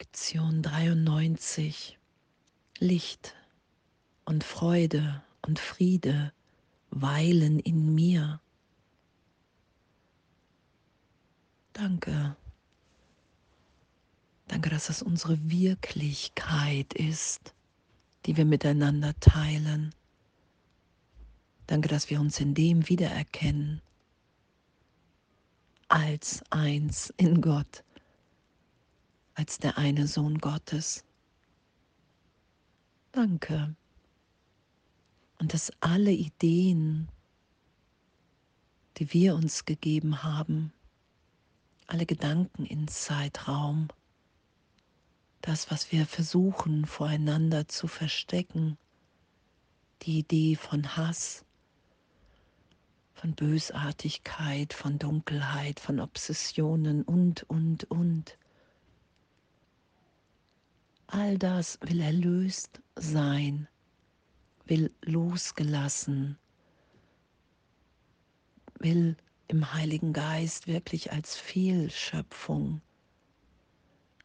Lektion 93. Licht und Freude und Friede weilen in mir. Danke. Danke, dass es unsere Wirklichkeit ist, die wir miteinander teilen. Danke, dass wir uns in dem wiedererkennen, als eins in Gott als der eine Sohn Gottes. Danke. Und dass alle Ideen, die wir uns gegeben haben, alle Gedanken in Zeitraum, das, was wir versuchen voreinander zu verstecken, die Idee von Hass, von Bösartigkeit, von Dunkelheit, von Obsessionen und, und, und, All das will erlöst sein, will losgelassen, will im Heiligen Geist wirklich als Fehlschöpfung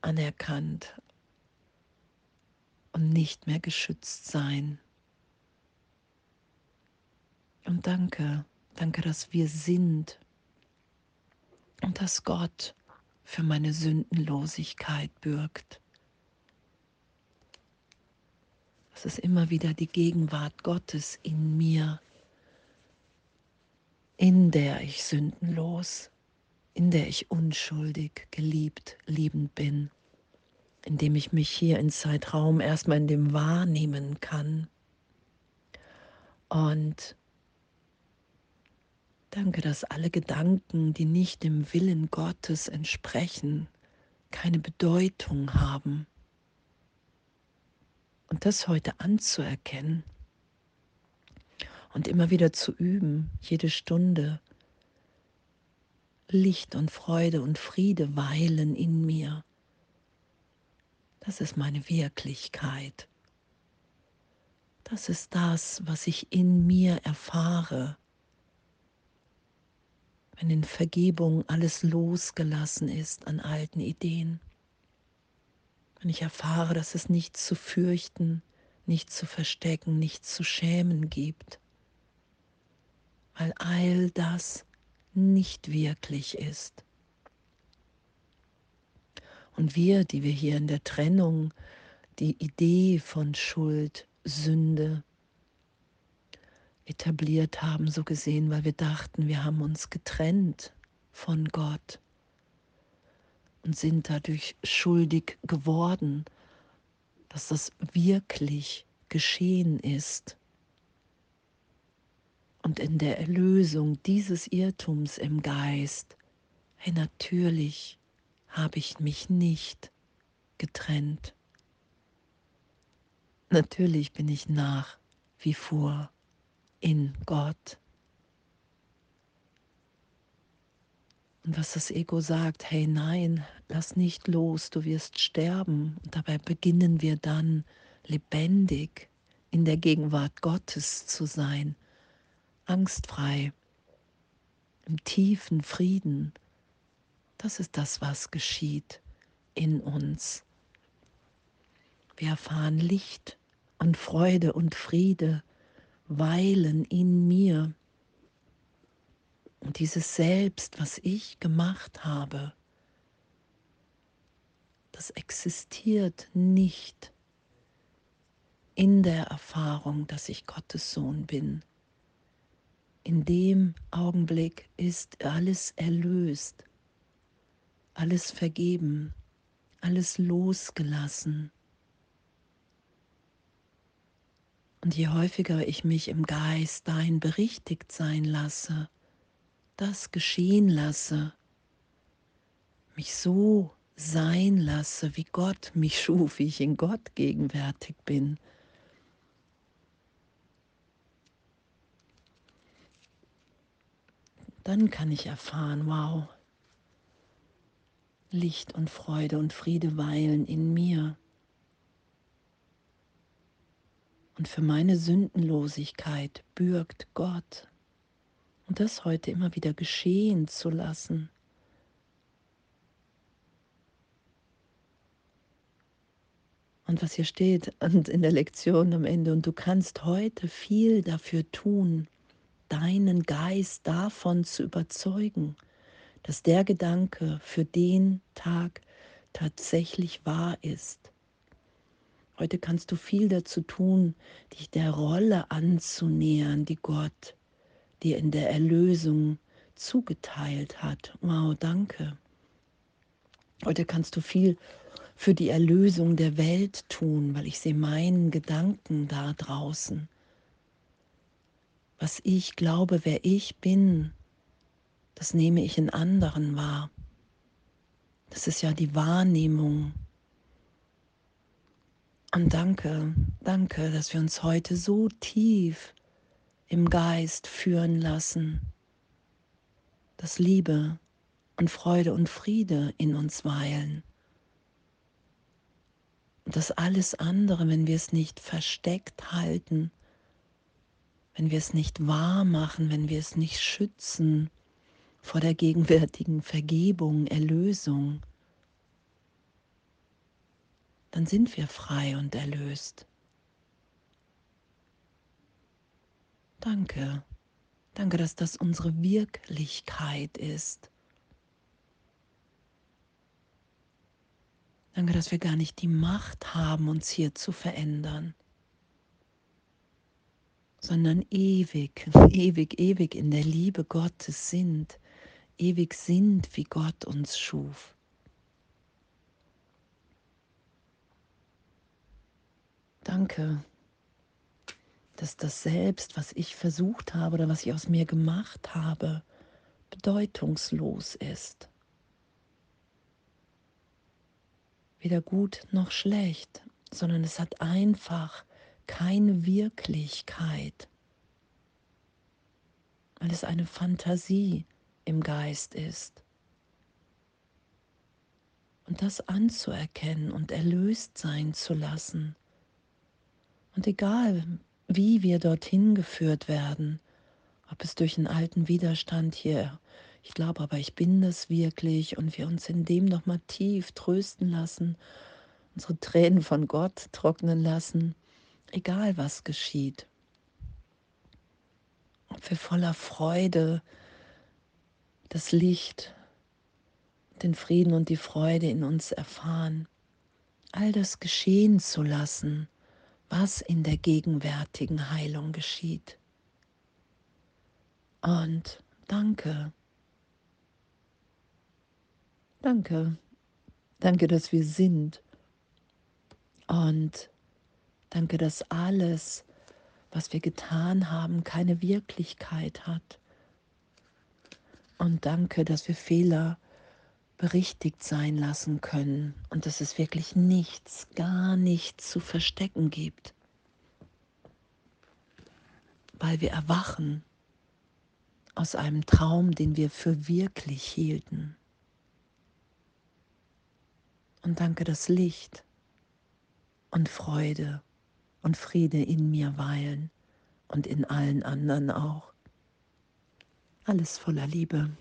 anerkannt und nicht mehr geschützt sein. Und danke, danke, dass wir sind und dass Gott für meine Sündenlosigkeit bürgt. Es ist immer wieder die Gegenwart Gottes in mir, in der ich sündenlos, in der ich unschuldig, geliebt, liebend bin, indem ich mich hier in Zeitraum erstmal in dem wahrnehmen kann. Und danke, dass alle Gedanken, die nicht dem Willen Gottes entsprechen, keine Bedeutung haben und das heute anzuerkennen und immer wieder zu üben, jede Stunde, Licht und Freude und Friede weilen in mir. Das ist meine Wirklichkeit. Das ist das, was ich in mir erfahre, wenn in Vergebung alles losgelassen ist an alten Ideen wenn ich erfahre, dass es nichts zu fürchten, nichts zu verstecken, nichts zu schämen gibt, weil all das nicht wirklich ist. Und wir, die wir hier in der Trennung die Idee von Schuld, Sünde etabliert haben, so gesehen, weil wir dachten, wir haben uns getrennt von Gott und sind dadurch schuldig geworden, dass das wirklich geschehen ist. Und in der Erlösung dieses Irrtums im Geist, hey, natürlich habe ich mich nicht getrennt. Natürlich bin ich nach wie vor in Gott. Und was das Ego sagt, hey nein, lass nicht los, du wirst sterben. Und dabei beginnen wir dann lebendig in der Gegenwart Gottes zu sein, angstfrei, im tiefen Frieden. Das ist das, was geschieht in uns. Wir erfahren Licht und Freude und Friede weilen in mir. Und dieses Selbst, was ich gemacht habe, das existiert nicht in der Erfahrung, dass ich Gottes Sohn bin. In dem Augenblick ist alles erlöst, alles vergeben, alles losgelassen. Und je häufiger ich mich im Geist dahin berichtigt sein lasse, das geschehen lasse, mich so sein lasse, wie Gott mich schuf, wie ich in Gott gegenwärtig bin. Dann kann ich erfahren, wow, Licht und Freude und Friede weilen in mir. Und für meine Sündenlosigkeit bürgt Gott. Und das heute immer wieder geschehen zu lassen. Und was hier steht und in der Lektion am Ende, und du kannst heute viel dafür tun, deinen Geist davon zu überzeugen, dass der Gedanke für den Tag tatsächlich wahr ist. Heute kannst du viel dazu tun, dich der Rolle anzunähern, die Gott dir in der Erlösung zugeteilt hat. Wow, danke. Heute kannst du viel für die Erlösung der Welt tun, weil ich sehe meinen Gedanken da draußen. Was ich glaube, wer ich bin, das nehme ich in anderen wahr. Das ist ja die Wahrnehmung. Und danke, danke, dass wir uns heute so tief im Geist führen lassen, dass Liebe und Freude und Friede in uns weilen. Und dass alles andere, wenn wir es nicht versteckt halten, wenn wir es nicht wahr machen, wenn wir es nicht schützen vor der gegenwärtigen Vergebung, Erlösung, dann sind wir frei und erlöst. Danke, danke, dass das unsere Wirklichkeit ist. Danke, dass wir gar nicht die Macht haben, uns hier zu verändern, sondern ewig, ewig, ewig in der Liebe Gottes sind, ewig sind, wie Gott uns schuf. Danke, dass das Selbst, was ich versucht habe oder was ich aus mir gemacht habe, bedeutungslos ist. weder gut noch schlecht, sondern es hat einfach keine Wirklichkeit, weil es eine Fantasie im Geist ist. Und das anzuerkennen und erlöst sein zu lassen. Und egal, wie wir dorthin geführt werden, ob es durch einen alten Widerstand hier ich glaube aber, ich bin das wirklich und wir uns in dem nochmal tief trösten lassen, unsere Tränen von Gott trocknen lassen, egal was geschieht. Ob wir voller Freude das Licht, den Frieden und die Freude in uns erfahren, all das geschehen zu lassen, was in der gegenwärtigen Heilung geschieht. Und danke Danke. Danke, dass wir sind. Und danke, dass alles, was wir getan haben, keine Wirklichkeit hat. Und danke, dass wir Fehler berichtigt sein lassen können und dass es wirklich nichts, gar nichts zu verstecken gibt, weil wir erwachen aus einem Traum, den wir für wirklich hielten. Und danke, dass Licht und Freude und Friede in mir weilen und in allen anderen auch. Alles voller Liebe.